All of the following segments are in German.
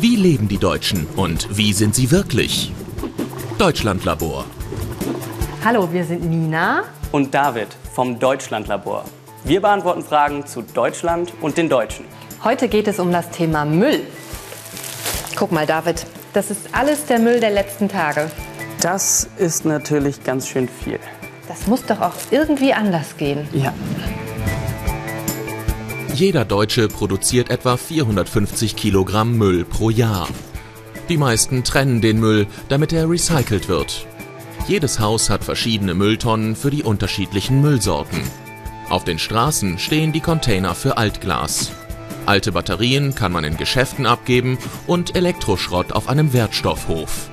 Wie leben die Deutschen und wie sind sie wirklich? Deutschlandlabor. Hallo, wir sind Nina und David vom Deutschlandlabor. Wir beantworten Fragen zu Deutschland und den Deutschen. Heute geht es um das Thema Müll. Guck mal, David, das ist alles der Müll der letzten Tage. Das ist natürlich ganz schön viel. Das muss doch auch irgendwie anders gehen. Ja. Jeder Deutsche produziert etwa 450 Kilogramm Müll pro Jahr. Die meisten trennen den Müll, damit er recycelt wird. Jedes Haus hat verschiedene Mülltonnen für die unterschiedlichen Müllsorten. Auf den Straßen stehen die Container für Altglas. Alte Batterien kann man in Geschäften abgeben und Elektroschrott auf einem Wertstoffhof.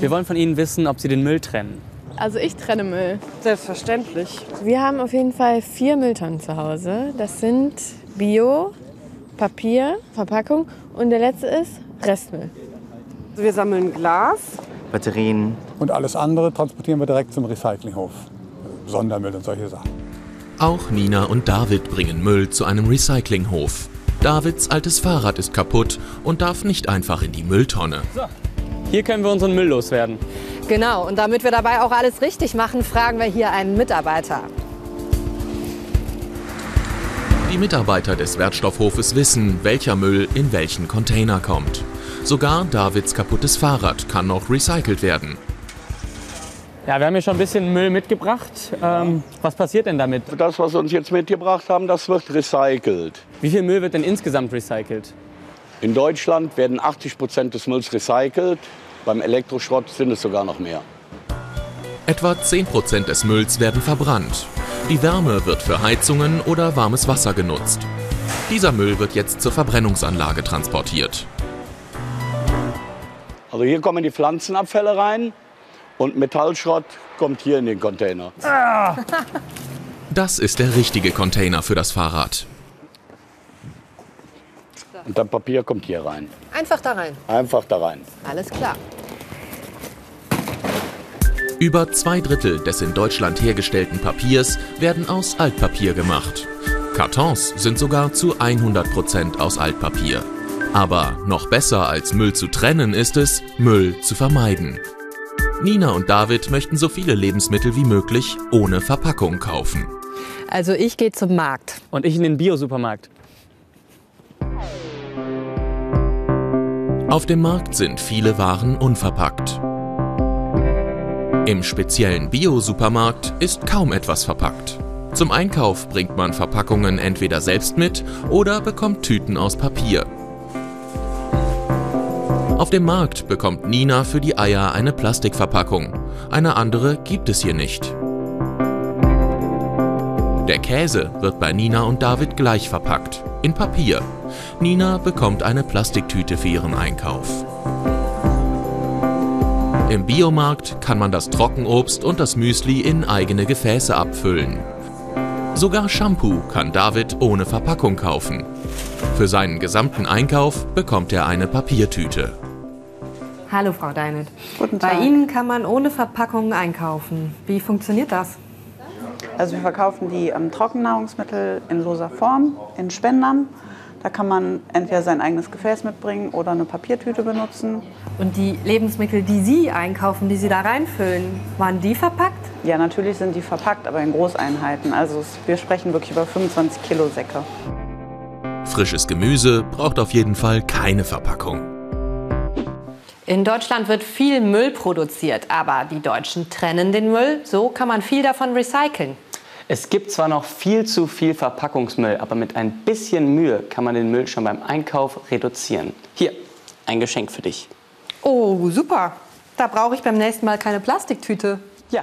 Wir wollen von Ihnen wissen, ob Sie den Müll trennen. Also ich trenne Müll. Selbstverständlich. Wir haben auf jeden Fall vier Mülltonnen zu Hause. Das sind Bio, Papier, Verpackung und der letzte ist Restmüll. Wir sammeln Glas, Batterien. Und alles andere transportieren wir direkt zum Recyclinghof. Sondermüll und solche Sachen. Auch Nina und David bringen Müll zu einem Recyclinghof. Davids altes Fahrrad ist kaputt und darf nicht einfach in die Mülltonne. So, hier können wir unseren Müll loswerden. Genau, und damit wir dabei auch alles richtig machen, fragen wir hier einen Mitarbeiter. Die Mitarbeiter des Wertstoffhofes wissen, welcher Müll in welchen Container kommt. Sogar Davids kaputtes Fahrrad kann noch recycelt werden. Ja, wir haben hier schon ein bisschen Müll mitgebracht. Ähm, was passiert denn damit? Das, was Sie uns jetzt mitgebracht haben, das wird recycelt. Wie viel Müll wird denn insgesamt recycelt? In Deutschland werden 80 Prozent des Mülls recycelt. Beim Elektroschrott sind es sogar noch mehr. Etwa 10 Prozent des Mülls werden verbrannt. Die Wärme wird für Heizungen oder warmes Wasser genutzt. Dieser Müll wird jetzt zur Verbrennungsanlage transportiert. Also hier kommen die Pflanzenabfälle rein und Metallschrott kommt hier in den Container. Das ist der richtige Container für das Fahrrad. Und dann Papier kommt hier rein. Einfach da rein. Einfach da rein. Alles klar. Über zwei Drittel des in Deutschland hergestellten Papiers werden aus Altpapier gemacht. Kartons sind sogar zu 100 Prozent aus Altpapier. Aber noch besser als Müll zu trennen ist es, Müll zu vermeiden. Nina und David möchten so viele Lebensmittel wie möglich ohne Verpackung kaufen. Also ich gehe zum Markt. Und ich in den Biosupermarkt. Auf dem Markt sind viele Waren unverpackt. Im speziellen Bio-Supermarkt ist kaum etwas verpackt. Zum Einkauf bringt man Verpackungen entweder selbst mit oder bekommt Tüten aus Papier. Auf dem Markt bekommt Nina für die Eier eine Plastikverpackung. Eine andere gibt es hier nicht. Der Käse wird bei Nina und David gleich verpackt, in Papier. Nina bekommt eine Plastiktüte für ihren Einkauf. Im Biomarkt kann man das Trockenobst und das Müsli in eigene Gefäße abfüllen. Sogar Shampoo kann David ohne Verpackung kaufen. Für seinen gesamten Einkauf bekommt er eine Papiertüte. Hallo Frau Deinert. Guten Bei Tag. Ihnen kann man ohne Verpackung einkaufen. Wie funktioniert das? Also wir verkaufen die ähm, Trockennahrungsmittel in loser Form, in Spendern. Da kann man entweder sein eigenes Gefäß mitbringen oder eine Papiertüte benutzen. Und die Lebensmittel, die Sie einkaufen, die Sie da reinfüllen, waren die verpackt? Ja, natürlich sind die verpackt, aber in Großeinheiten. Also wir sprechen wirklich über 25 Kilo Säcke. Frisches Gemüse braucht auf jeden Fall keine Verpackung. In Deutschland wird viel Müll produziert, aber die Deutschen trennen den Müll. So kann man viel davon recyceln. Es gibt zwar noch viel zu viel Verpackungsmüll, aber mit ein bisschen Mühe kann man den Müll schon beim Einkauf reduzieren. Hier, ein Geschenk für dich. Oh, super. Da brauche ich beim nächsten Mal keine Plastiktüte. Ja,